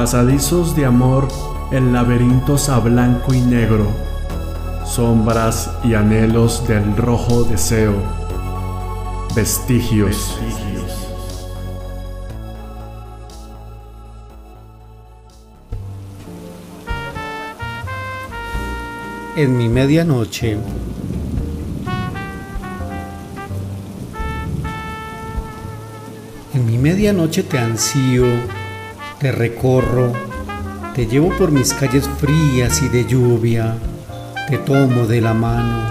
pasadizos de amor en laberintos a blanco y negro, sombras y anhelos del rojo deseo, vestigios. En mi medianoche En mi medianoche te ansío, te recorro, te llevo por mis calles frías y de lluvia, te tomo de la mano.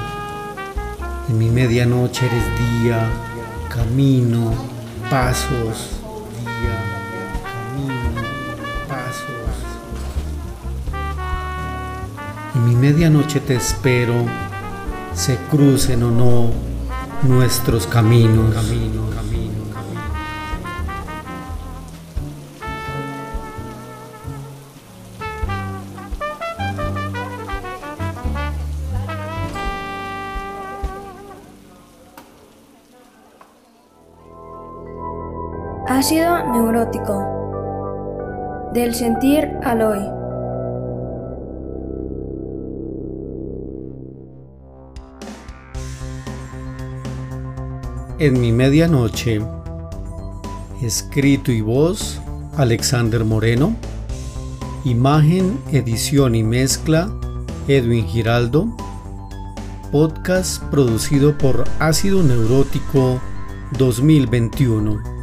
En mi medianoche eres día, camino, pasos, día, camino, pasos. En mi medianoche te espero, se crucen o no nuestros caminos. camino, camino, camino. Ácido neurótico. Del sentir al hoy. En mi medianoche, escrito y voz, Alexander Moreno, imagen, edición y mezcla, Edwin Giraldo, podcast producido por Ácido Neurótico 2021.